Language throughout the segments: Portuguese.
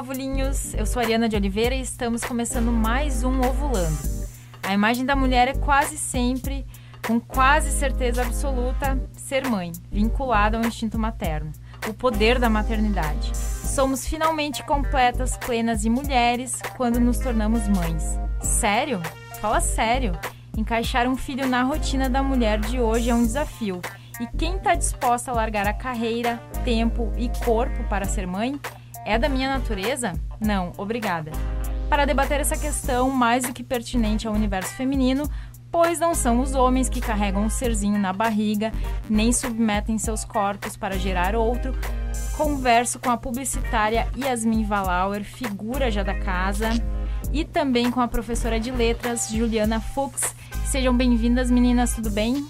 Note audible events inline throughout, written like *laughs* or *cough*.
Ovulinhos! Eu sou Ariana de Oliveira e estamos começando mais um Ovulando. A imagem da mulher é quase sempre, com quase certeza absoluta, ser mãe, vinculada ao instinto materno, o poder da maternidade. Somos finalmente completas, plenas e mulheres quando nos tornamos mães. Sério? Fala sério! Encaixar um filho na rotina da mulher de hoje é um desafio. E quem está disposta a largar a carreira, tempo e corpo para ser mãe é da minha natureza? Não, obrigada. Para debater essa questão mais do que pertinente ao universo feminino, pois não são os homens que carregam um serzinho na barriga, nem submetem seus corpos para gerar outro, converso com a publicitária Yasmin Valauer, figura já da casa, e também com a professora de letras Juliana Fuchs. Sejam bem-vindas, meninas, tudo bem?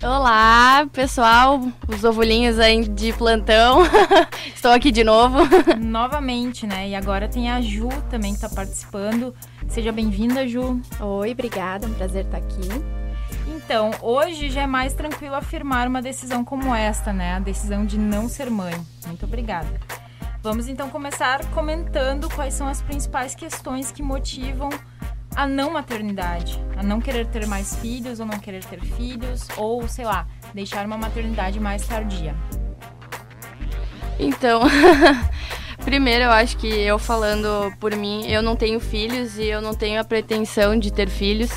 Olá, pessoal, os ovulinhos aí de plantão. *laughs* Estou aqui de novo. *laughs* Novamente, né? E agora tem a Ju também que está participando. Seja bem-vinda, Ju. Oi, obrigada, é um prazer estar aqui. Então, hoje já é mais tranquilo afirmar uma decisão como esta, né? A decisão de não ser mãe. Muito obrigada. Vamos então começar comentando quais são as principais questões que motivam a não maternidade, a não querer ter mais filhos ou não querer ter filhos, ou sei lá, deixar uma maternidade mais tardia? Então, *laughs* primeiro eu acho que eu falando por mim, eu não tenho filhos e eu não tenho a pretensão de ter filhos.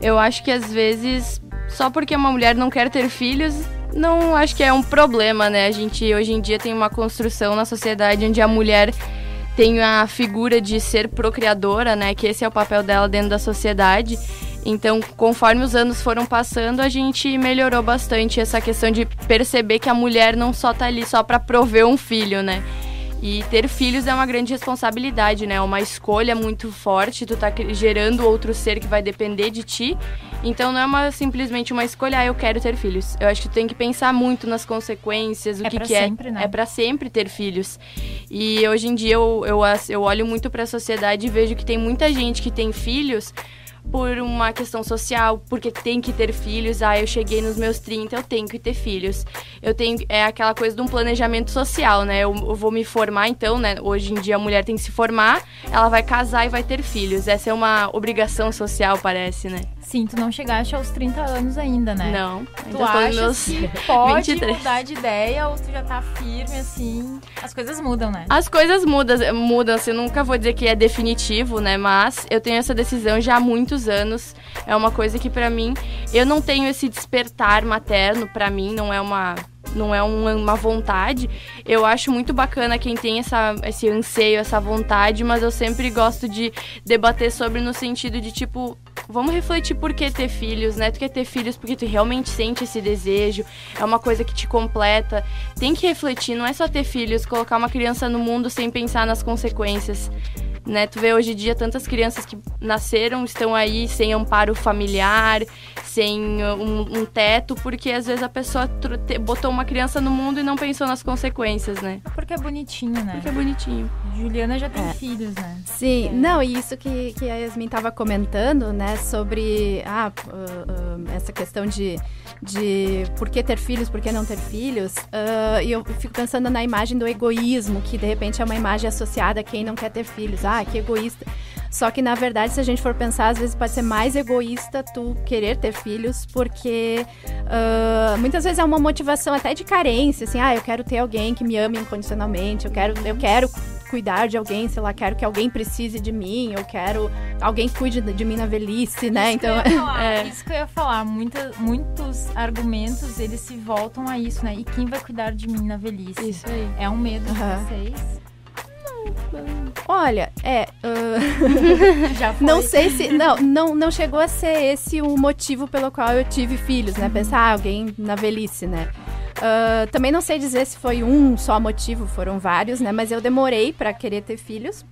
Eu acho que às vezes, só porque uma mulher não quer ter filhos, não acho que é um problema, né? A gente hoje em dia tem uma construção na sociedade onde a mulher tem a figura de ser procriadora, né? Que esse é o papel dela dentro da sociedade. Então, conforme os anos foram passando, a gente melhorou bastante essa questão de perceber que a mulher não só tá ali só para prover um filho, né? E ter filhos é uma grande responsabilidade, né? É uma escolha muito forte, tu tá gerando outro ser que vai depender de ti. Então não é uma, simplesmente uma escolha, ah, eu quero ter filhos. Eu acho que tu tem que pensar muito nas consequências, o é que, que sempre, é. Né? É para sempre ter filhos. E hoje em dia eu, eu, eu olho muito para a sociedade e vejo que tem muita gente que tem filhos por uma questão social, porque tem que ter filhos. Ah, eu cheguei nos meus 30, eu tenho que ter filhos. Eu tenho é aquela coisa de um planejamento social, né? Eu, eu, vou me formar então, né? Hoje em dia a mulher tem que se formar, ela vai casar e vai ter filhos. Essa é uma obrigação social, parece, né? Sim, tu não chegaste aos 30 anos ainda, né? Não. Tu meus que *laughs* pode 23. mudar de ideia ou tu já tá firme, assim? As coisas mudam, né? As coisas mudam, mudam. Assim, eu nunca vou dizer que é definitivo, né? Mas eu tenho essa decisão já há muitos anos. É uma coisa que para mim, eu não tenho esse despertar materno, para mim não é uma não é uma, vontade. Eu acho muito bacana quem tem essa, esse anseio, essa vontade, mas eu sempre gosto de debater sobre no sentido de tipo, vamos refletir por que ter filhos, né? Tu quer ter filhos porque tu realmente sente esse desejo, é uma coisa que te completa. Tem que refletir, não é só ter filhos, colocar uma criança no mundo sem pensar nas consequências. Né? Tu vê hoje em dia tantas crianças que nasceram, estão aí sem amparo familiar, sem um, um teto, porque às vezes a pessoa botou uma criança no mundo e não pensou nas consequências, né? Porque é bonitinho, né? Porque é bonitinho. Juliana já tem é. filhos, né? Sim, é. não, e isso que, que a Yasmin estava comentando, né, sobre ah, uh, uh, essa questão de, de por que ter filhos, por que não ter filhos, uh, e eu fico pensando na imagem do egoísmo, que de repente é uma imagem associada a quem não quer ter filhos. Ah, que egoísta. Só que, na verdade, se a gente for pensar, às vezes pode ser mais egoísta tu querer ter filhos, porque uh, muitas vezes é uma motivação até de carência, assim, ah, eu quero ter alguém que me ame incondicionalmente, eu quero, eu quero cuidar de alguém, sei lá, quero que alguém precise de mim, eu quero alguém cuide de mim na velhice, né? Isso então, que *laughs* falar, é... isso que eu ia falar, Muita, muitos argumentos eles se voltam a isso, né? E quem vai cuidar de mim na velhice? Isso aí. É um medo uhum. de vocês? Olha, é. Uh... *laughs* Já *laughs* foi. Não sei se. Não, não, não chegou a ser esse o motivo pelo qual eu tive filhos, né? Uhum. Pensar ah, alguém na velhice, né? Uh, também não sei dizer se foi um só motivo, foram vários, né? Mas eu demorei para querer ter filhos.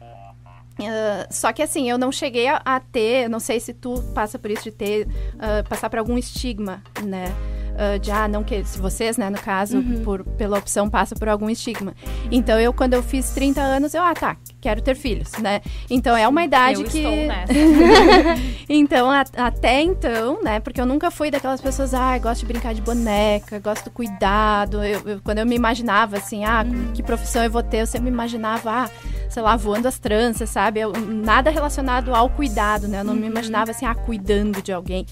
Uh, só que assim, eu não cheguei a, a, ter, não sei se tu passa por isso de ter, uh, passar por algum estigma, né? Uh, de ah, não que se vocês, né, no caso, uhum. por, pela opção passa por algum estigma. Então eu quando eu fiz 30 anos, eu ah, tá, quero ter filhos, né? Então é uma idade eu que *laughs* Então a, até então, né, porque eu nunca fui daquelas pessoas, ah, gosto de brincar de boneca, gosto do cuidado. Eu, eu, quando eu me imaginava assim, ah, uhum. que profissão eu vou ter, eu sempre me imaginava, ah, sei lá, voando as tranças, sabe? Eu, nada relacionado ao cuidado, né? Eu não me imaginava assim, ah, cuidando de alguém.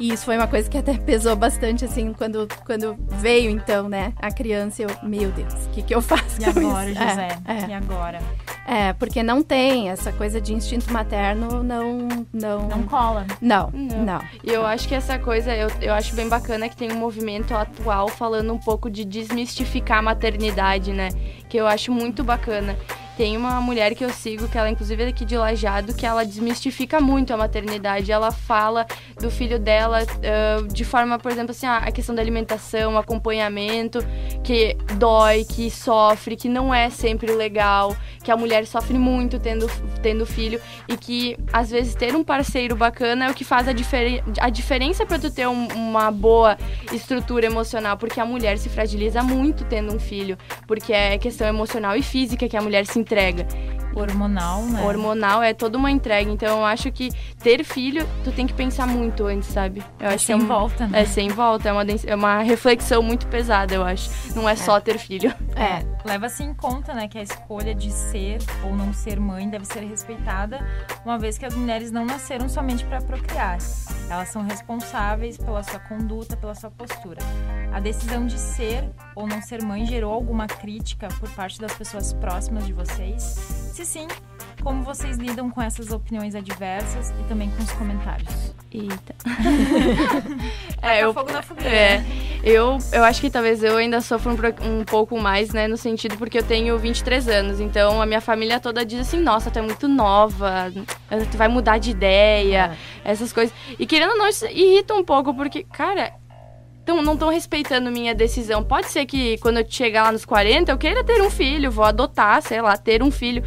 E isso foi uma coisa que até pesou bastante, assim, quando, quando veio, então, né, a criança. Eu, meu Deus, o que, que eu faço e com agora, isso? José? É, é. E agora? É, porque não tem essa coisa de instinto materno, não. Não, não cola. Não, não. não. E eu acho que essa coisa, eu, eu acho bem bacana que tem um movimento atual falando um pouco de desmistificar a maternidade, né? Que eu acho muito bacana. Tem uma mulher que eu sigo, que ela inclusive é daqui de Lajado, que ela desmistifica muito a maternidade. Ela fala do filho dela uh, de forma, por exemplo, assim, a questão da alimentação, acompanhamento, que dói, que sofre, que não é sempre legal, que a mulher sofre muito tendo, tendo filho e que às vezes ter um parceiro bacana é o que faz a, diferen a diferença para tu ter um, uma boa estrutura emocional, porque a mulher se fragiliza muito tendo um filho, porque é questão emocional e física que a mulher se entrega. Hormonal, né? Hormonal é toda uma entrega. Então eu acho que ter filho, tu tem que pensar muito antes, sabe? Eu é acho sem que é um, volta, né? É sem volta. É uma, é uma reflexão muito pesada, eu acho. Não é, é. só ter filho. É, leva-se em conta, né, que a escolha de ser ou não ser mãe deve ser respeitada, uma vez que as mulheres não nasceram somente para procriar. Elas são responsáveis pela sua conduta, pela sua postura. A decisão de ser ou não ser mãe gerou alguma crítica por parte das pessoas próximas de vocês? Se sim, como vocês lidam com essas opiniões adversas e também com os comentários? Eita. *laughs* é, eu, fogo na fogueira. É, eu, eu acho que talvez eu ainda sofro um, um, pouco mais, né, no sentido porque eu tenho 23 anos, então a minha família toda diz assim, nossa, tu é muito nova, tu vai mudar de ideia, é. essas coisas. E querendo ou não, isso irrita um pouco, porque, cara, tão, não estão respeitando minha decisão. Pode ser que quando eu chegar lá nos 40 eu queira ter um filho, vou adotar, sei lá, ter um filho.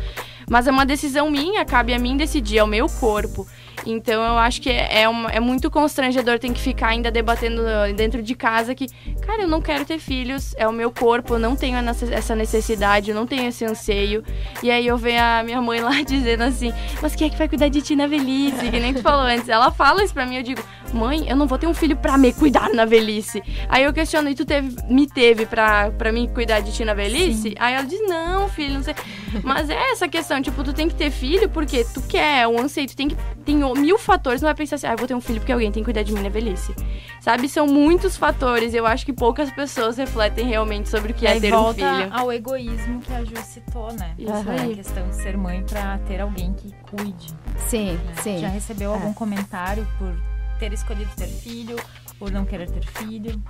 Mas é uma decisão minha, cabe a mim decidir, é o meu corpo. Então eu acho que é, é, uma, é muito constrangedor ter que ficar ainda debatendo dentro de casa que, cara, eu não quero ter filhos, é o meu corpo, eu não tenho essa necessidade, eu não tenho esse anseio. E aí eu vejo a minha mãe lá *laughs* dizendo assim, mas quem é que vai cuidar de ti na velhice? Que nem tu falou antes. Ela fala isso pra mim, eu digo, mãe, eu não vou ter um filho pra me cuidar na velhice. Aí eu questiono, e tu teve, me teve pra, pra mim cuidar de ti na velhice? Sim. Aí ela diz, não, filho, não sei. Mas é essa questão, tipo, tu tem que ter filho porque tu quer, é o anseio, tu tem que. Tem mil fatores, não vai pensar assim, ah, eu vou ter um filho porque alguém tem que cuidar de mim na velhice. Sabe? São muitos fatores. Eu acho que poucas pessoas refletem realmente sobre o que é ter um filho. ao egoísmo que a Ju citou, né? Isso uhum. aí. A questão de ser mãe pra ter alguém que cuide. Sim, né? sim. Já recebeu é. algum comentário por ter escolhido ter filho, por não querer ter filho?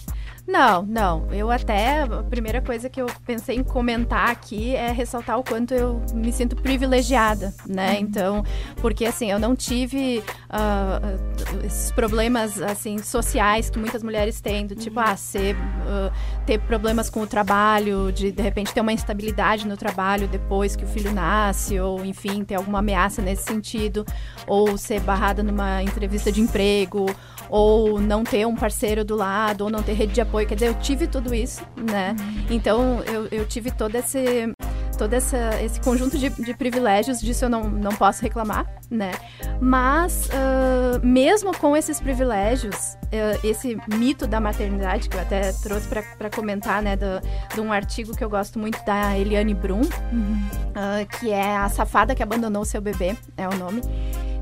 Não, não. Eu até. A primeira coisa que eu pensei em comentar aqui é ressaltar o quanto eu me sinto privilegiada, né? Uhum. Então, porque assim, eu não tive uh, esses problemas assim sociais que muitas mulheres têm, do tipo, uhum. ah, ser, uh, ter problemas com o trabalho, de de repente ter uma instabilidade no trabalho depois que o filho nasce, ou enfim, ter alguma ameaça nesse sentido, ou ser barrada numa entrevista de emprego, ou não ter um parceiro do lado, ou não ter rede de apoio. Quer dizer, eu tive tudo isso, né? Então eu, eu tive todo esse todo essa, esse conjunto de, de, privilégios, disso eu não, não posso reclamar, né? Mas, uh, mesmo com esses privilégios, uh, esse mito da maternidade, que eu até trouxe para comentar, né, do, de um artigo que eu gosto muito da Eliane Brum, uhum. uh, que é A Safada que Abandonou Seu Bebê, é o nome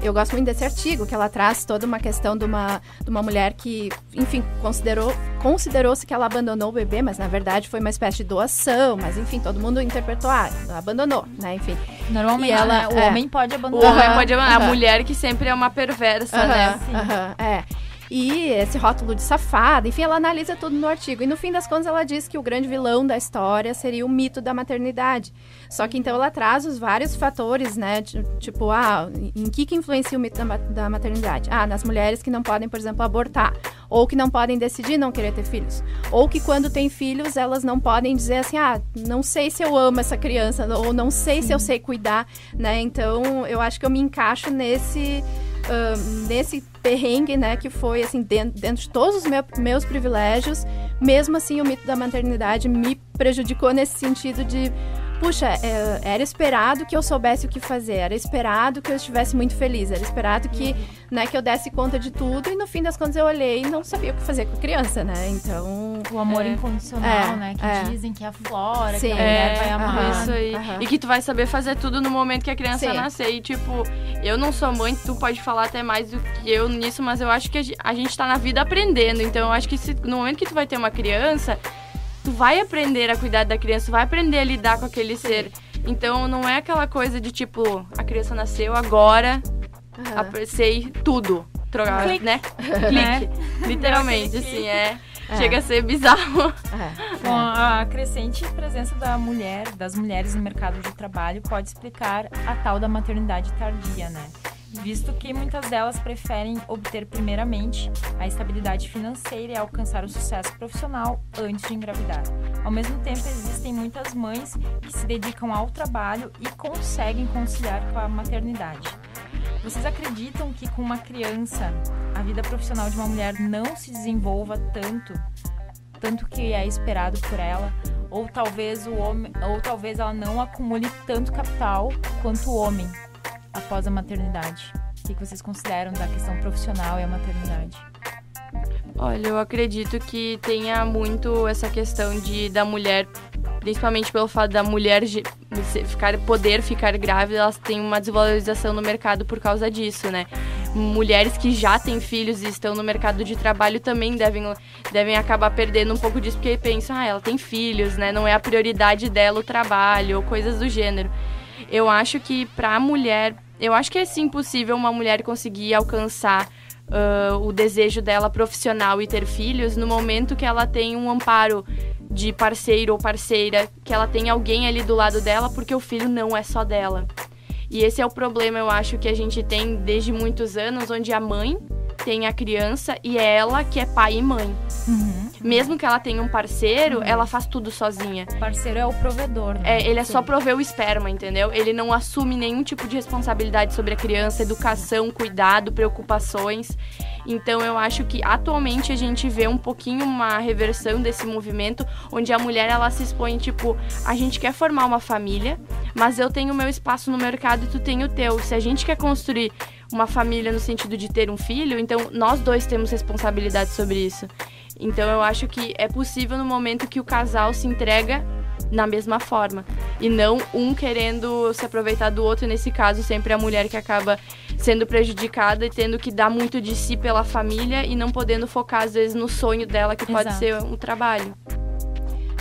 eu gosto muito desse artigo, que ela traz toda uma questão de uma, de uma mulher que, enfim, considerou considerou-se que ela abandonou o bebê, mas na verdade foi uma espécie de doação, mas enfim, todo mundo interpretou, ah, abandonou, né, enfim. Normalmente, ela, né? o é, homem pode abandonar. O homem pode abandonar, a mulher que sempre é uma perversa, né? é e esse rótulo de safada, enfim, ela analisa tudo no artigo. E no fim das contas, ela diz que o grande vilão da história seria o mito da maternidade. Só que então ela traz os vários fatores, né? Tipo, ah, em que, que influencia o mito da, da maternidade? Ah, nas mulheres que não podem, por exemplo, abortar. Ou que não podem decidir não querer ter filhos. Ou que quando têm filhos, elas não podem dizer assim, ah, não sei se eu amo essa criança, ou não sei se eu sei cuidar, né? Então, eu acho que eu me encaixo nesse nesse perrengue, né, que foi, assim, dentro, dentro de todos os meu, meus privilégios, mesmo assim o mito da maternidade me prejudicou nesse sentido de puxa, é, era esperado que eu soubesse o que fazer, era esperado que eu estivesse muito feliz, era esperado que, né, que eu desse conta de tudo e no fim das contas eu olhei e não sabia o que fazer com a criança, né? Então. O amor É. incondicional, É, né? Que é. dizem que aflora, Sim. que a mulher É, vai amar. isso aí. Aham. E que tu vai saber fazer tudo no momento que a criança Sim. nascer. E, tipo, eu não sou mãe, tu pode falar até mais do que eu nisso, mas eu acho que a gente tá na vida aprendendo. Então, eu acho que se- no momento que tu vai ter uma criança, tu vai aprender a cuidar da criança, tu vai aprender a lidar com aquele ser. Então, não é aquela coisa de, tipo, a criança nasceu agora, ap- sei tudo. Trocar, Clique. né? Clique. *laughs* Literalmente, Deu aquele assim, é. É. Chega a ser bizarro. É, Com a crescente presença da mulher, das mulheres no mercado de trabalho, pode explicar a tal da maternidade tardia, né? Visto que muitas delas preferem obter primeiramente a estabilidade financeira e alcançar o sucesso profissional antes de engravidar. Ao mesmo tempo, existem muitas mães que se dedicam ao trabalho e conseguem conciliar com a maternidade. Vocês acreditam que com uma criança a vida profissional de uma mulher não se desenvolva tanto tanto que é esperado por ela, ou talvez o homem, ou talvez ela não acumule tanto capital quanto o homem após a maternidade. O que vocês consideram da questão profissional e a maternidade? Olha, eu acredito que tenha muito essa questão de da mulher, principalmente pelo fato da mulher ficar poder ficar grávida, elas têm uma desvalorização no mercado por causa disso, né? Mulheres que já têm filhos e estão no mercado de trabalho também devem, devem acabar perdendo um pouco disso, porque pensam, ah, ela tem filhos, né? Não é a prioridade dela o trabalho, ou coisas do gênero. Eu acho que pra mulher, eu acho que é sim possível uma mulher conseguir alcançar ah, o desejo dela profissional e ter filhos no momento que ela tem um amparo de parceiro ou parceira, que ela tem alguém ali do lado dela, porque o filho não é só dela. E esse é o problema, eu acho, que a gente tem desde muitos anos, onde a mãe tem a criança e é ela que é pai e mãe. Mesmo que ela tenha um parceiro, ela faz tudo sozinha. O parceiro é o provedor, né? É, ele é só Sim. prover o esperma, entendeu? Ele não assume nenhum tipo de responsabilidade sobre a criança, educação, cuidado, preocupações. Então eu acho que atualmente a gente vê um pouquinho uma reversão desse movimento, onde a mulher ela se expõe tipo, a gente quer formar uma família, mas eu tenho o meu espaço no mercado e tu tem o teu. Se a gente quer construir uma família no sentido de ter um filho, então nós dois temos responsabilidade sobre isso. Então eu acho que é possível no momento que o casal se entrega na mesma forma. E não um querendo se aproveitar do outro, nesse caso, sempre a mulher que acaba sendo prejudicada e tendo que dar muito de si pela família e não podendo focar, às vezes, no sonho dela, que pode Exato. ser um trabalho.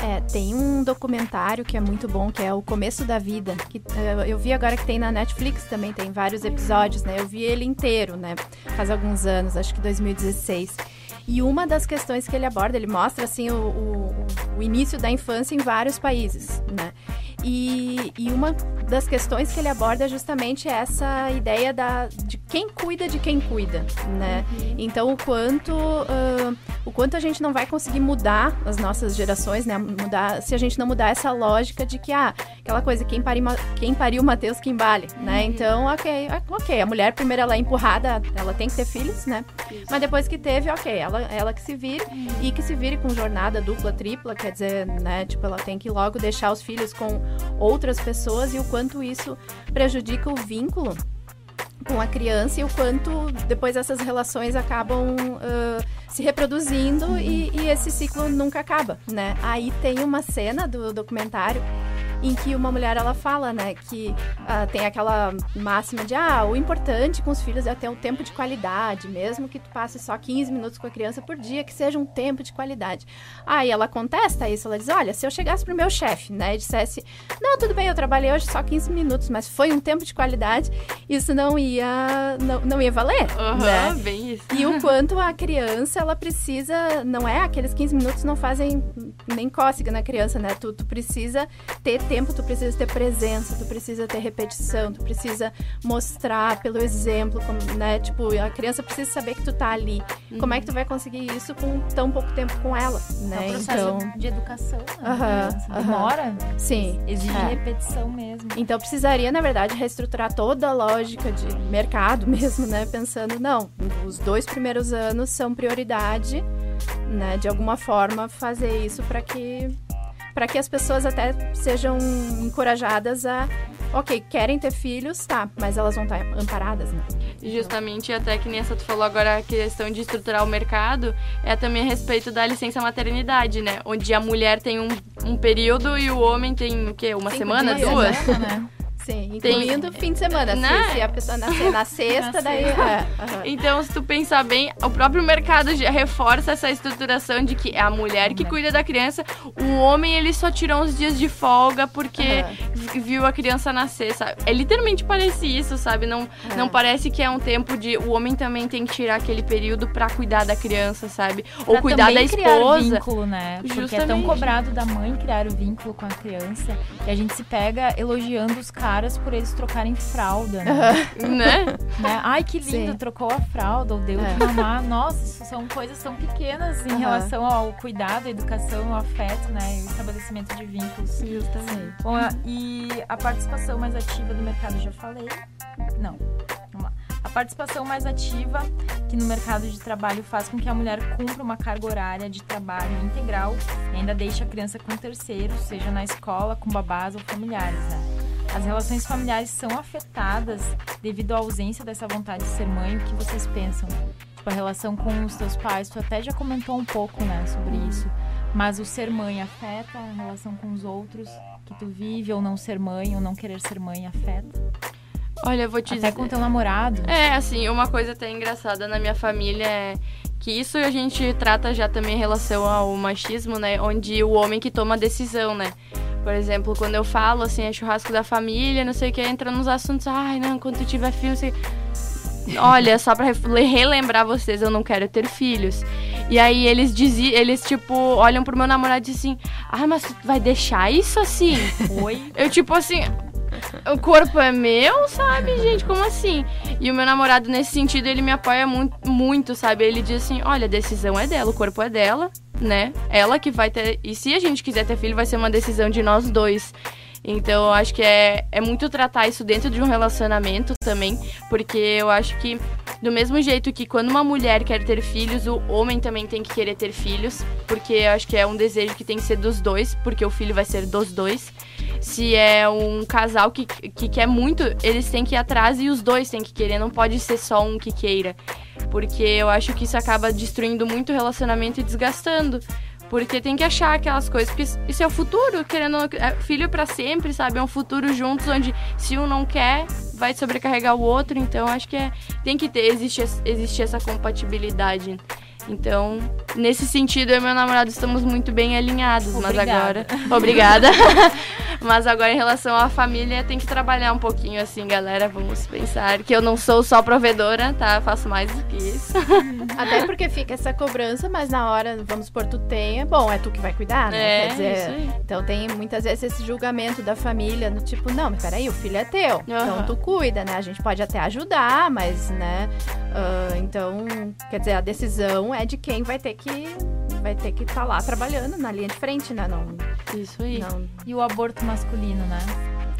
É, tem um documentário que é muito bom, que é O Começo da Vida. Que, eh, eu vi agora que tem na Netflix também, tem vários episódios, né? Eu vi ele inteiro, né? Faz alguns anos, acho que 2016. E uma das questões que ele aborda, ele mostra, assim, o, o- o início da infância em vários países, né? E, e uma das questões que ele aborda é justamente essa ideia da, de quem cuida de quem cuida, né? Então, o quanto, ah, o quanto a gente não vai conseguir mudar as nossas gerações, né? Mudar, se a gente não mudar essa lógica de que, ah, aquela coisa, quem pariu, quem pariu Mateus, que embale, né? Então, ok, ah, ok, a mulher primeiro ela é empurrada, ela tem que ter filhos, né? Mas depois que teve, ok, ela, ela que se vire e que se vire com jornada dupla, tripla, quer dizer, né? Tipo, ela tem que logo deixar os filhos com outras pessoas e o quanto isso prejudica o vínculo com a criança e o quanto depois essas relações acabam ah, se reproduzindo e, e esse ciclo nunca acaba, né? Aí tem uma cena do documentário em que uma mulher ela fala, né, que ah, tem aquela máxima de ah, o importante com os filhos é ter um tempo de qualidade, mesmo que tu passe só 15 minutos com a criança por dia, que seja um tempo de qualidade. Aí ela contesta isso, ela diz, olha, se eu chegasse pro meu chefe, né, e dissesse, não, tudo bem, eu trabalhei hoje só 15 minutos, mas foi um tempo de qualidade, isso não ia, não, não ia valer, Aham, né? bem isso. E o quanto a criança, ela precisa, não é, aqueles 15 minutos não fazem nem cócega na criança, né? Tu, tu precisa ter tempo, tu precisa ter presença, tu precisa ter repetição, tu precisa mostrar pelo exemplo, como, né? Tipo, a criança precisa saber que tu tá ali. Como é que tu vai conseguir isso com tão pouco tempo com ela, É né? um processo Então, de educação, né? criança. aham. Demora, sim. exige É. repetição mesmo. Então precisaria, na verdade, reestruturar toda a lógica de mercado *laughs* mesmo, né? Pensando, não, os dois primeiros anos são prioridade, né? De alguma forma fazer isso para que para que as pessoas até sejam encorajadas a ok, querem ter filhos, tá, mas elas vão estar amparadas, né? Justamente, até que nem essa tu falou agora, a questão de estruturar o mercado, é também a respeito da licença maternidade, né? Onde a mulher tem um, um período e o homem tem o quê? Uma Cinco semana, dias, duas? né? *laughs* Sim, incluindo fim de semana. Né? Se, se a pessoa nascer na *laughs* sexta, daí. é, aham. Então, se tu pensar bem, o próprio mercado já reforça essa estruturação de que é a mulher que cuida da criança, o homem ele só tirou uns dias de folga porque v- viu a criança nascer, sabe? É literalmente parece isso, sabe? Não, É. não parece que é um tempo de o homem também tem que tirar aquele período pra cuidar da criança, sabe? Ou Pra cuidar da também criar esposa. vínculo, né? Porque é tão cobrado da mãe criar o vínculo com a criança que a gente se pega elogiando os caras por eles trocarem fralda, né? né? Né? Ai, que lindo, Sim. trocou a fralda, ou deu É. de mamar. Nossa, isso são coisas tão pequenas em Aham. relação ao cuidado, à educação, ao afeto, né? E o estabelecimento de vínculos. Justamente. Bom, a- e a participação mais ativa do mercado, já falei. Não, vamos lá. A participação mais ativa que no mercado de trabalho faz com que a mulher cumpra uma carga horária de trabalho integral e ainda deixe a criança com terceiros, seja na escola, com babás ou familiares, né? As relações familiares são afetadas devido à ausência dessa vontade de ser mãe. O que vocês pensam? Tipo, a relação com os teus pais, tu até já comentou um pouco, né, sobre isso. Mas o ser mãe afeta a relação com os outros que tu vive, ou não ser mãe, ou não querer ser mãe afeta. Olha, eu vou te Até dizer. com teu namorado. É, assim, uma coisa até engraçada na minha família é que isso a gente trata já também em relação ao machismo, né? Onde o homem que toma a decisão, né? Por exemplo, quando eu falo, assim, é churrasco da família, não sei o que, entra nos assuntos, ai, não, quando tu tiver filho, sei... Olha, só pra re- relembrar vocês, eu não quero ter filhos. E aí eles dizem, eles, tipo, olham pro meu namorado e dizem assim, ah, mas tu vai deixar isso assim? Oi. Eu, tipo assim, o corpo é meu, sabe, gente? Como assim? E o meu namorado, nesse sentido, ele me apoia muito, muito, sabe? Ele diz assim: olha, a decisão é dela, o corpo é dela, né? Ela que vai ter. E se a gente quiser ter filho, vai ser uma decisão de nós dois. Então, eu acho que é, é muito tratar isso dentro de um relacionamento também, porque eu acho que, do mesmo jeito que quando uma mulher quer ter filhos, o homem também tem que querer ter filhos, porque eu acho que é um desejo que tem que ser dos dois, porque o filho vai ser dos dois. Se é um casal que, que quer muito, eles têm que ir atrás e os dois têm que querer, não pode ser só um que queira. Porque eu acho que isso acaba destruindo muito o relacionamento e desgastando. Porque tem que achar aquelas coisas, porque isso é o futuro, querendo é filho pra sempre, sabe? É um futuro juntos onde se um não quer, vai sobrecarregar o outro, então acho que é, tem que ter, existe, existe essa compatibilidade. Então, nesse sentido, eu e meu namorado estamos muito bem alinhados, mas Obrigada. agora. *laughs* Obrigada. *laughs* mas agora, em relação à família, tem que trabalhar um pouquinho assim, galera. Vamos pensar que eu não sou só provedora, tá? Eu faço mais do que isso. *laughs* Até porque fica essa cobrança, mas na hora, vamos supor, tu tem, é bom, é tu que vai cuidar, né? É, Quer dizer, isso aí. então tem muitas vezes esse julgamento da família, no tipo, não, mas peraí, o filho é teu, então Aham. tu cuida, né? A gente pode até ajudar, mas, né? ah, então, quer dizer, a decisão é de quem vai ter que vai ter que estar lá trabalhando na linha de frente, né? Não, Isso aí. não. E o aborto masculino, né?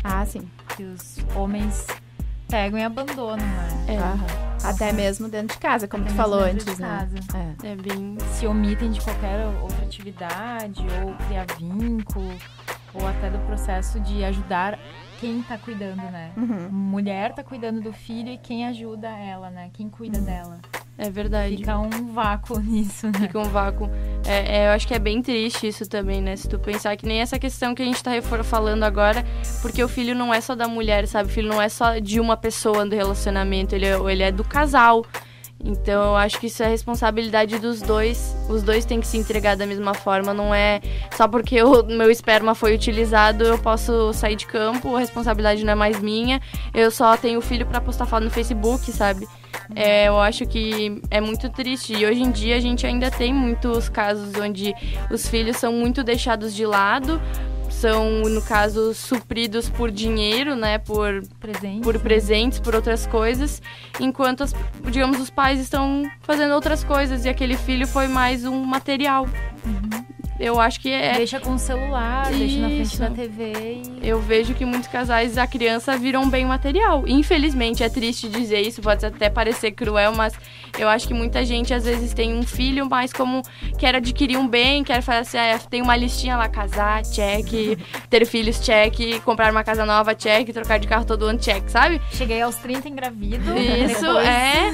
Ah, sim. Que os homens pegam e abandonam, né? É, Aham. Até mesmo dentro de casa, como Até tu falou dentro antes, de né? casa. É. é bem. Se omitem de qualquer outra atividade, ou criar vínculo, ou até do processo de ajudar quem tá cuidando, né? Uhum. Mulher tá cuidando do filho e quem ajuda ela, né? Quem cuida dela. É verdade. Fica um vácuo *laughs* nisso, né? Fica um vácuo. É, é, eu acho que é bem triste isso também, né? Se tu pensar que nem essa questão que a gente tá falando agora, porque o filho não é só da mulher, sabe? O filho não é só de uma pessoa do relacionamento, ele é, ele é do casal. Então eu acho que isso é responsabilidade dos dois. Os dois têm que se entregar da mesma forma. Não é só porque o meu esperma foi utilizado, eu posso sair de campo, a responsabilidade não é mais minha. Eu só tenho filho pra postar foto no Facebook, sabe? É, eu acho que é muito triste. E hoje em dia a gente ainda tem muitos casos onde os filhos são muito deixados de lado, são, no caso, supridos por dinheiro, né? Por, Presente. por presentes, por outras coisas, enquanto, as- digamos, os pais estão fazendo outras coisas e aquele filho foi mais um material. Eu acho que é. Deixa com o celular, deixa na frente da TV. E... Eu vejo que muitos casais, a criança viram bem material. Infelizmente, é triste dizer isso, pode até parecer cruel, mas eu acho que muita gente às vezes tem um filho, mas como quer adquirir um bem, quer fazer assim, ah, tem uma listinha lá, casar, check, ter filhos, check, comprar uma casa nova, check, trocar de carro todo ano, check, sabe? Cheguei aos 30 engravido. Isso, depois, é.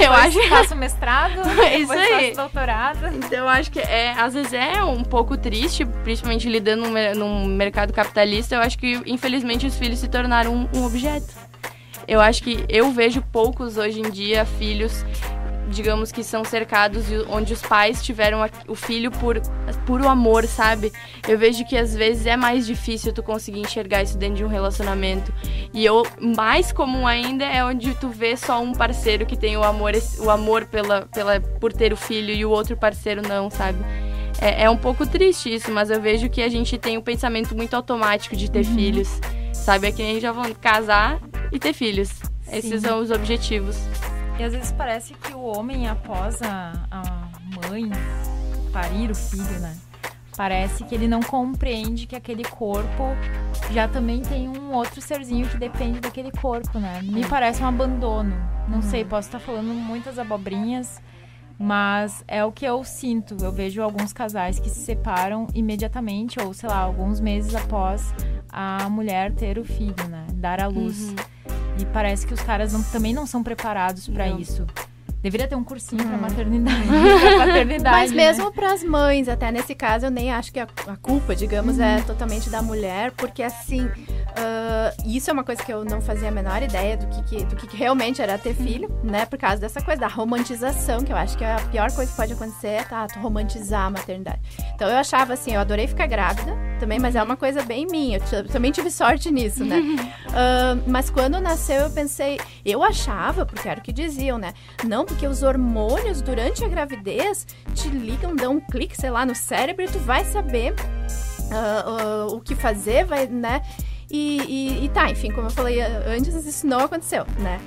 *laughs* eu acho faço mestrado, *laughs* isso aí. faço doutorado. Então eu acho que é, às vezes é um pouco triste, principalmente lidando num, num mercado capitalista, eu acho que infelizmente os filhos se tornaram um, um objeto. Eu acho que eu vejo poucos hoje em dia filhos digamos que são cercados onde os pais tiveram o filho por puro amor, sabe? Eu vejo que às vezes é mais difícil tu conseguir enxergar isso dentro de um relacionamento. E eu mais comum ainda é onde tu vê só um parceiro que tem o amor o amor pela, pela por ter o filho e o outro parceiro não, sabe? É, é um pouco triste isso, mas eu vejo que a gente tem um pensamento muito automático de ter uhum. filhos. Sabe? É que a gente já vão casar e ter filhos. Sim. Esses são os objetivos. E às vezes parece que o homem, após a, a mãe parir o filho, né? Parece que ele não compreende que aquele corpo já também tem um outro serzinho que depende daquele corpo, né? Me parece um abandono. Não uhum. sei, posso estar falando muitas abobrinhas, mas é o que eu sinto. Eu vejo alguns casais que se separam imediatamente, ou sei lá, alguns meses após a mulher ter o filho, né? Dar à luz. Uhum. E parece que os caras não, também não são preparados para isso. Deveria ter um cursinho hum. para maternidade, *laughs* pra paternidade. Mas né? mesmo né? para as mães, até nesse caso, eu nem acho que a, a culpa, digamos, é uhum. é totalmente da mulher, porque assim, Uh, isso é uma coisa que eu não fazia a menor ideia do que, que do que, que, realmente era ter filho, né? Por causa dessa coisa da romantização, que eu acho que é a pior coisa que pode acontecer é tá, romantizar a maternidade. Então eu achava assim, eu adorei ficar grávida também, mas é uma coisa bem minha. Eu também tive sorte nisso, né? *laughs* Uh, mas quando nasceu, eu pensei, eu achava, porque era o que diziam, né? Não, porque os hormônios durante a gravidez te ligam, dão um clique, sei lá, no cérebro e tu vai saber. Uh, o que fazer, vai, né? E, e, e, tá, enfim, como eu falei antes, isso não aconteceu, né?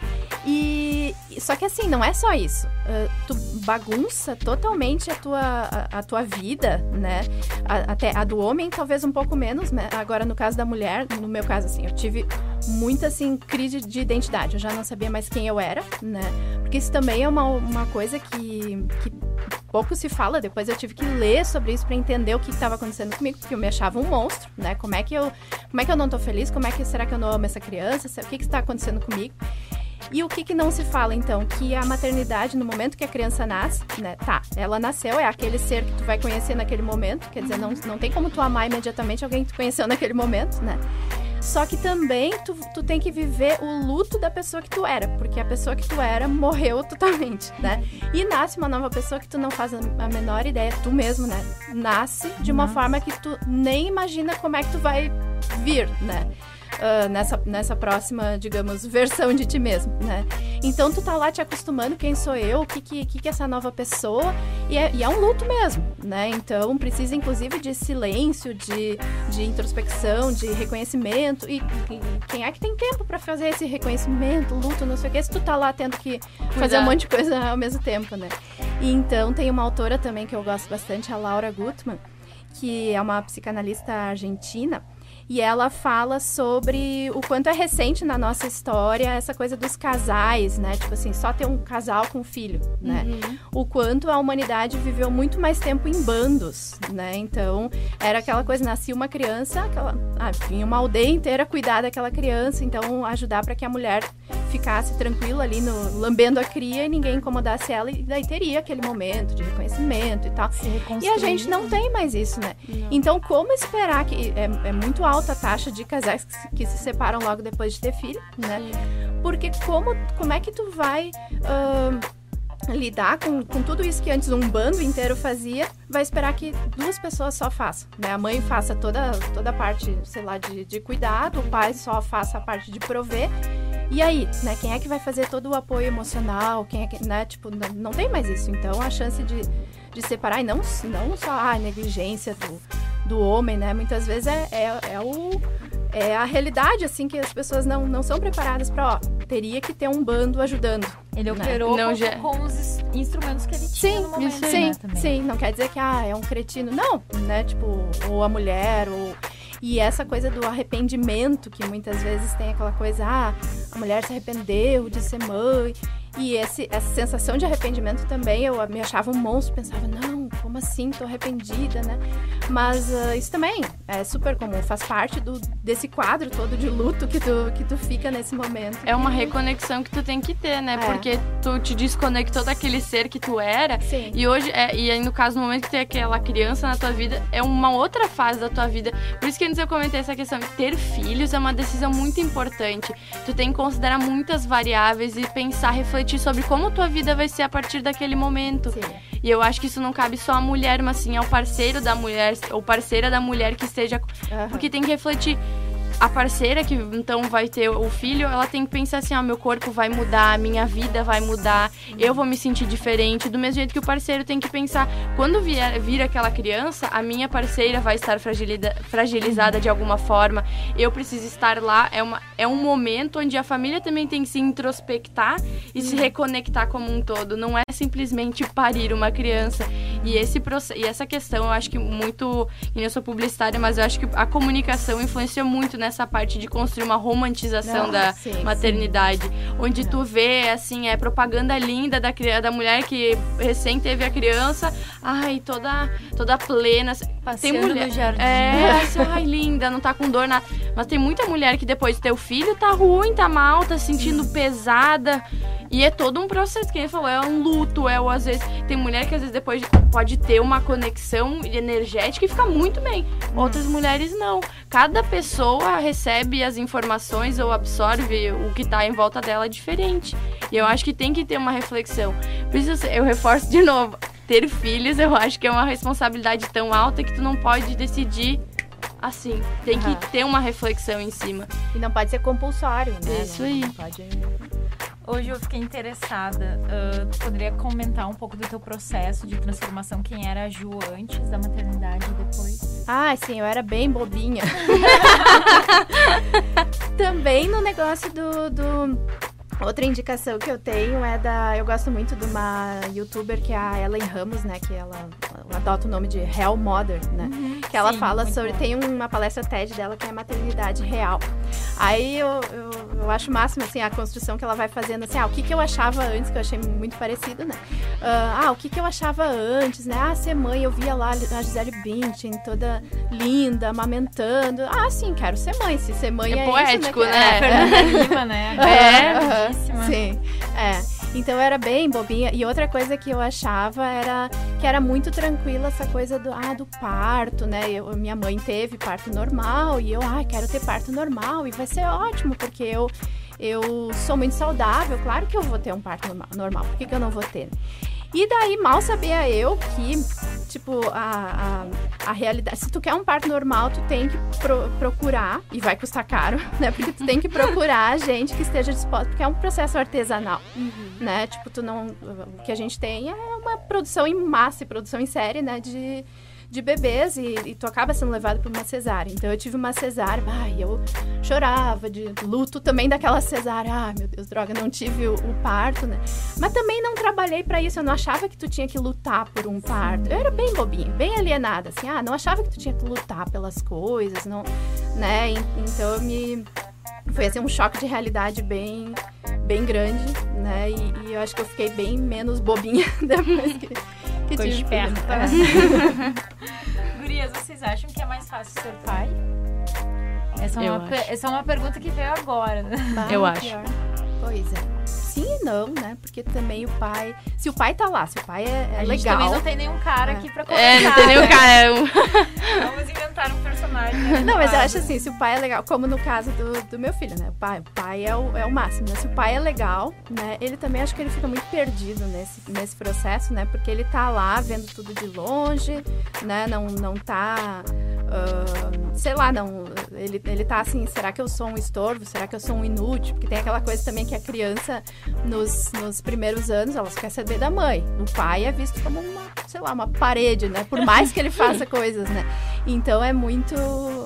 E só que assim, não é só isso. Uh, tu bagunça totalmente a tua, a, a tua vida, né? A, até a do homem, talvez um pouco menos, né? Agora, no caso da mulher, no meu caso, assim, eu tive muita, assim, crise de identidade. Eu já não sabia mais quem eu era, né? Porque isso também é uma, uma coisa que, que pouco se fala. Depois eu tive que ler sobre isso para entender o que estava acontecendo comigo, porque eu me achava um monstro, né? Como é que eu, como é que eu não tô feliz? Como é que será que eu não amo essa criança? O que que está acontecendo comigo? E o que, que não se fala, então? Que a maternidade, no momento que a criança nasce, né? Tá, ela nasceu, é aquele ser que tu vai conhecer naquele momento. Quer dizer, não, não tem como tu amar imediatamente alguém que tu conheceu *laughs* naquele momento, né? Só que também tu, tu tem que viver o luto da pessoa que tu era, porque a pessoa que tu era morreu totalmente, né? E nasce uma nova pessoa que tu não faz a menor ideia, tu mesmo, né? Nasce de uma Nossa. forma que tu nem imagina como é que tu vai vir, né? Uh, nessa, nessa próxima, digamos, versão de ti mesmo, né? Então tu tá lá te acostumando, quem sou eu, o que que, que, é essa nova pessoa, e é, e é um luto mesmo, né? Então precisa inclusive de silêncio, de, de introspecção, de reconhecimento, e, e quem é que tem tempo para fazer esse reconhecimento, luto, não sei o que, se tu tá lá tendo que fazer um monte de coisa ao mesmo tempo, né? E então tem uma autora também que eu gosto bastante, a Laura Gutman, que é uma psicanalista argentina, e ela fala sobre o quanto é recente na nossa história essa coisa dos casais, né? Tipo assim, só ter um casal com filho, né? Uhum. O quanto a humanidade viveu muito mais tempo em bandos, né? Então, era aquela coisa, nascia uma criança, aquela, ah, vinha uma aldeia inteira cuidar daquela criança, então ajudar para que a mulher ficasse tranquila ali no lambendo a cria e ninguém incomodasse ela e daí teria aquele momento de reconhecimento e tal. E a gente não tem mais isso, né? Não. Então, como esperar que é, é muito alta a taxa de casais que, que, se separam logo depois de ter filho, né? Sim. Porque como, como é que tu vai uh, lidar com, com tudo isso que antes um bando inteiro fazia, vai esperar que duas pessoas só façam, né? A mãe faça toda, toda a parte, sei lá, de, de cuidado, o pai só faça a parte de prover. E aí, né? Quem é que vai fazer todo o apoio emocional? Quem é que, né? Tipo, não, não tem mais isso. Então, a chance de, de separar, e não, não só a negligência do, do homem, né? Muitas vezes é, é, é, o, é a realidade, assim, que as pessoas não, não são preparadas para, ó, teria que ter um bando ajudando, Ele né? operou Não, com, já- com os instrumentos que ele tinha Sim, no momento, sim, né, também. sim. Não quer dizer que ah, é um cretino. Não, né? Tipo, ou a mulher, ou. E essa coisa do arrependimento, que muitas vezes tem aquela coisa, ah, a mulher se arrependeu de ser mãe. E esse, essa sensação de arrependimento também, eu me achava um monstro, pensava, não, como assim, tô arrependida, né? Mas ah, isso também é super comum, faz parte do, desse quadro todo de luto que tu, que tu fica nesse momento. É uma que- reconexão que tu tem que ter, né? É. Porque tu te desconectou daquele ser que tu era. Sim. E hoje, é, e aí no caso, no momento que tem aquela criança na tua vida, é uma outra fase da tua vida. Por isso que antes eu comentei essa questão. Ter filhos é uma decisão muito importante. Tu tem que considerar muitas variáveis e pensar, refletir sobre como tua vida vai ser a partir daquele momento. Sim. E eu acho que isso não cabe só à mulher, mas sim ao parceiro da mulher, ou parceira da mulher que esteja Aham. porque tem que refletir. A parceira que então vai ter o filho, ela tem que pensar assim: ó, meu corpo vai mudar, minha vida vai mudar, eu vou me sentir diferente. Do mesmo jeito que o parceiro tem que pensar: quando vier, vir aquela criança, a minha parceira vai estar fragilizada de alguma forma, eu preciso estar lá. É, uma, é um momento onde a família também tem que se introspectar e se reconectar como um todo. Não é simplesmente parir uma criança. E, esse, e essa questão, eu acho que muito. E eu sou publicitária, mas eu acho que a comunicação influencia muito nessa parte de construir uma romantização Não, da sim, sim. maternidade. Onde tu vê, assim, é propaganda linda da, da mulher que recém teve a criança. Ai, toda, toda plena. Passeando tem mulher. no jardim. É, *laughs* assim, ai, linda, não tá com dor nada. Mas tem muita mulher que depois de ter o filho tá ruim, tá mal, tá se sentindo pesada. E é todo um processo, que ele falou, é um luto, é ou às vezes. Tem mulher que às vezes depois pode ter uma conexão energética e fica muito bem. Outras mulheres não. Cada pessoa recebe as informações ou absorve o que tá em volta dela diferente. E eu acho que tem que ter uma reflexão. Por isso eu reforço de novo. Ter filhos, eu acho que é uma responsabilidade tão alta que tu não pode decidir assim. Tem Aham. que ter uma reflexão em cima. E não pode ser compulsório, né? Isso aí. não pode... Hoje eu fiquei interessada. ah, tu poderia comentar um pouco do teu processo de transformação? Quem era a Ju antes da maternidade e depois? Ah, sim, eu era bem bobinha. *laughs* Também no negócio do, do- Outra indicação que eu tenho é da. Eu gosto muito de uma youtuber que é a Ellen Ramos, né? Que ela, adota o nome de Hell Mother, né? que ela Sim, fala sobre. bom. Tem uma palestra TED dela que é maternidade real. Aí eu, eu, eu acho máximo, assim, a construção que ela vai fazendo, assim, ah, o que, que eu achava antes, que eu achei muito parecido, né? Ah, ah, o que, que eu achava antes, né? Ah, ser mãe, eu via lá a Gisele Bündchen toda linda, amamentando. Ah, sim, quero ser mãe. Se ser mãe É é, poético, isso, né? *laughs* É, Fernanda Lima, né? É, aham, lindíssima. Sim, é. Então era bem bobinha. E outra coisa que eu achava era que era muito tranquila essa coisa do, ah, do parto, né? Eu, minha mãe teve parto normal e eu, ah, quero ter parto normal e vai ser ótimo, porque eu, eu sou muito saudável. Claro que eu vou ter um parto normal, normal. por que, que eu não vou ter? E daí mal sabia eu que, tipo, a, a, a realidade. Se tu quer um parto normal, tu tem que pro- procurar, e vai custar caro, *laughs* né? Porque tu tem que procurar gente que esteja disposta, porque é um processo artesanal, né? Tipo, tu não. O que a gente tem é uma produção em massa e produção em série, né? De, de bebês e, e tu acaba sendo levado por uma cesárea. Então eu tive uma cesárea, ai, eu chorava de luto também daquela cesárea. Ah, meu Deus, droga, não tive o, o parto, né? Mas também não trabalhei pra isso. Eu não achava que tu tinha que lutar por um parto. Eu era bem bobinha, bem alienada, assim. Ah, não achava que tu tinha que lutar pelas coisas, não, né? En- Então eu me foi assim um choque de realidade bem bem grande, né? E, e eu acho que eu fiquei bem menos bobinha *laughs* depois que Ficou esperta. filho. Gurias, vocês acham que é mais fácil ser pai? Essa é, uma, pe- acho. essa é uma pergunta que veio agora, né? Bah, Eu acho. pior. Pois é. Sim e não, né? Porque também o pai. Se o pai tá lá, se o pai é, é A gente legal. também não tem nenhum cara aqui pra comentar. É, não tem nenhum né? cara. é *laughs* Vamos inventar um personagem. né? Não, mas eu acho assim, se o pai é legal, como no caso do, do meu filho, né? O pai, o pai é, o, é o máximo, né? Se o pai é legal, né? Ele também acho que ele fica muito perdido nesse, nesse processo, né? Porque ele tá lá vendo tudo de longe, né? Não, não tá. Sei lá, não. Ele, ele tá assim, será que eu sou um estorvo? Será que eu sou um inútil? Porque tem aquela coisa também que a criança, nos, nos primeiros anos, ela só quer saber da mãe. O pai é visto como uma, sei lá, uma parede, né? Por mais que ele *laughs* faça coisas, né? Então é muito,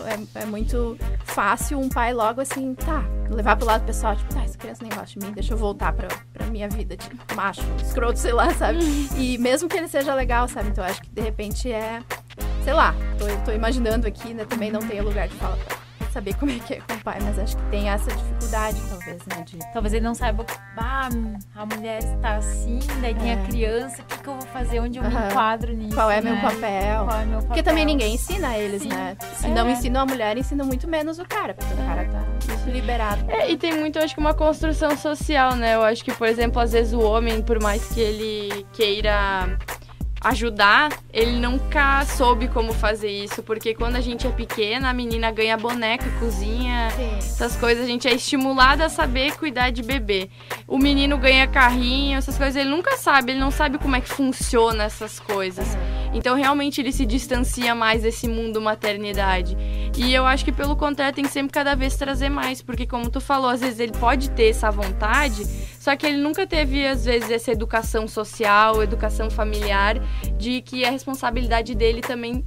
é, é, muito fácil um pai logo assim, tá, levar pro lado pessoal, tipo, tá, essa criança nem gosta de mim, deixa eu voltar pra, pra minha vida de macho, escroto, sei lá, sabe? *laughs* E mesmo que ele seja legal, sabe? Então eu acho que de repente é, sei lá, tô, tô imaginando aqui, né? Também não tenho lugar de fala pra saber como é que é com o pai, mas acho que tem essa dificuldade, talvez, né? De... Talvez ele não saiba, ah, a mulher está assim, daí tem a é. criança, o que, que eu vou fazer, onde eu uhum. me enquadro nisso? Qual é, né? meu papel? Qual é meu papel? Porque também ninguém ensina eles, Sim. né? Se é. não ensina a mulher, ensina muito menos o cara, porque o cara tá liberado. É, e tem muito, acho que, uma construção social, né? Eu acho que, por exemplo, às vezes o homem, por mais que ele queira ajudar, ele nunca soube como fazer isso, porque quando a gente é pequena, a menina ganha boneca, cozinha, Sim. essas coisas, a gente é estimulada a saber cuidar de bebê. O menino ganha carrinho, essas coisas, ele nunca sabe, ele não sabe como é que funciona essas coisas. Então, realmente, ele se distancia mais desse mundo maternidade. E eu acho que, pelo contrário, tem que sempre cada vez trazer mais, porque, como tu falou, às vezes ele pode ter essa vontade, só que ele nunca teve, às vezes, essa educação social, educação familiar, de que a responsabilidade dele também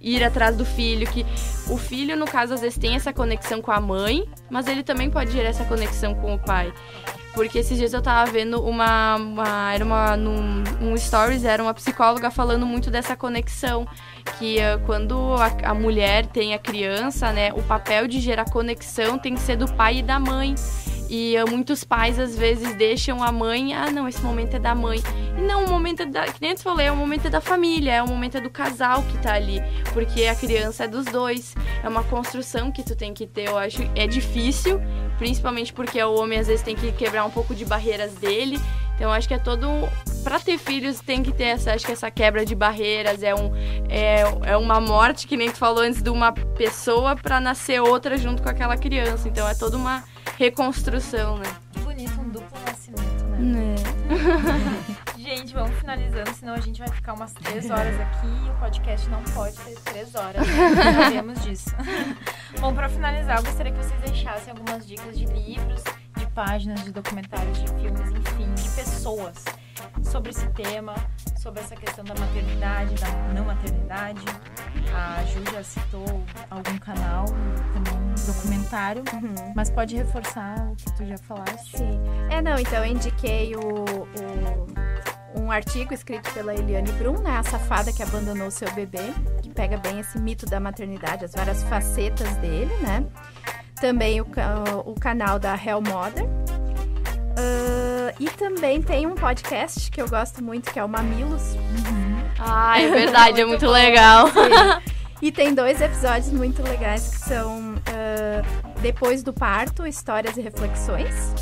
ir atrás do filho, que o filho, no caso, às vezes tem essa conexão com a mãe, mas ele também pode ter essa conexão com o pai. Porque esses dias eu tava vendo uma. uma era uma. Num, um stories, era uma psicóloga falando muito dessa conexão. Que uh, quando a, a mulher tem a criança, né, o papel de gerar conexão tem que ser do pai e da mãe. E muitos pais às vezes deixam a mãe, ah, não, esse momento é da mãe. E não, o momento é da, que nem tu falei, é o momento é da família, é o momento é do casal que tá ali, porque a criança é dos dois. É uma construção que tu tem que ter, eu acho, é difícil, principalmente porque o homem às vezes tem que quebrar um pouco de barreiras dele. Então acho que é todo para ter filhos tem que ter essa, acho que essa quebra de barreiras é um é, é uma morte que nem tu falou antes de uma pessoa para nascer outra junto com aquela criança. Então é toda uma reconstrução, né? Que bonito, um duplo nascimento, né? É. *laughs* gente, vamos finalizando, senão a gente vai ficar umas três horas aqui e o podcast não pode ter três horas, né? Sabemos disso. *laughs* Bom, para finalizar, eu gostaria que vocês deixassem algumas dicas de livros, páginas, de documentários, de filmes, enfim, de pessoas sobre esse tema, sobre essa questão da maternidade, da não maternidade. A Ju já citou algum canal, também um documentário, uhum. mas pode reforçar o que tu já falaste? Sim. É, não, então eu indiquei o, o, um artigo escrito pela Eliane Brum, né, a safada que abandonou seu bebê, que pega bem esse mito da maternidade, as várias facetas dele, né? Também o, o canal da Hell Mother, Uh, e também tem um podcast que eu gosto muito, que é o Mamilos. Uhum. Ah, é verdade, é *laughs* muito, muito legal. E tem dois episódios muito legais que são uh, Depois do Parto, Histórias e Reflexões.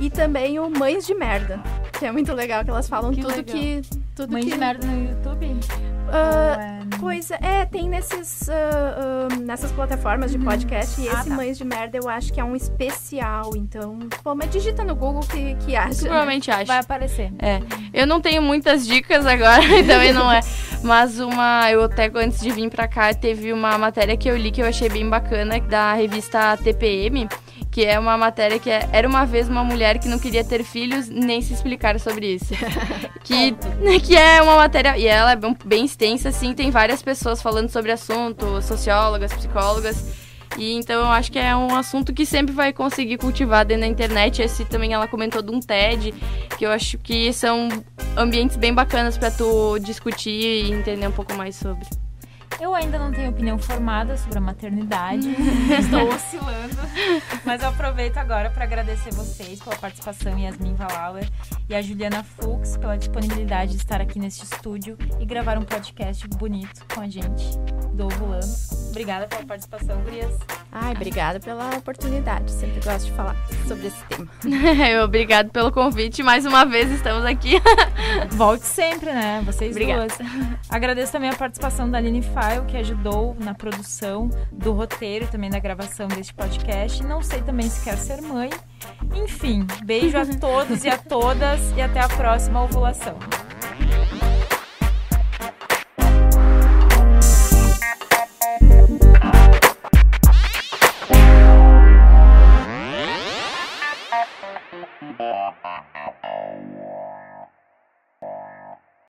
E também o Mães de Merda, que é muito legal, que elas falam que tudo legal. que. Tudo Mães que... de Merda no YouTube? Uh, Pois é, tem nesses, uh, uh, nessas plataformas de uhum. podcast. E ah, esse tá. Mães de Merda eu acho que é um especial. Então, pô, mas digita no Google que, que acha. Provavelmente acha. Vai aparecer. É. Eu não tenho muitas dicas agora, *laughs* também não é. Mas uma, eu até antes de vir pra cá, teve uma matéria que eu li que eu achei bem bacana, da revista TPM que é uma matéria que é, era uma vez uma mulher que não queria ter filhos nem se explicar sobre isso. *laughs* que, *laughs* que é uma matéria, e ela é bem, bem extensa, assim, tem várias pessoas falando sobre o assunto, sociólogas, psicólogas. E então eu acho que é um assunto que sempre vai conseguir cultivar dentro da internet. Esse também ela comentou de um TED, que eu acho que são ambientes bem bacanas para tu discutir e entender um pouco mais sobre. Eu ainda não tenho opinião formada sobre a maternidade, *laughs* estou *laughs* oscilando, mas eu aproveito agora para agradecer vocês pela participação, Yasmin Valauer e a Juliana Fux pela disponibilidade de estar aqui neste estúdio e gravar um podcast bonito com a gente do Ovulando. Obrigada pela participação, Gurias. Ai, obrigada pela oportunidade. Sempre gosto de falar sobre esse tema. *laughs* Obrigado pelo convite. Mais uma vez estamos aqui. *laughs* Volte sempre, né? Vocês Obrigada. duas. Agradeço também a participação da Aline File, que ajudou na produção do roteiro e também na gravação deste podcast. Não sei também se quer ser mãe. Enfim, beijo a *laughs* todos e a todas e até a próxima ovulação.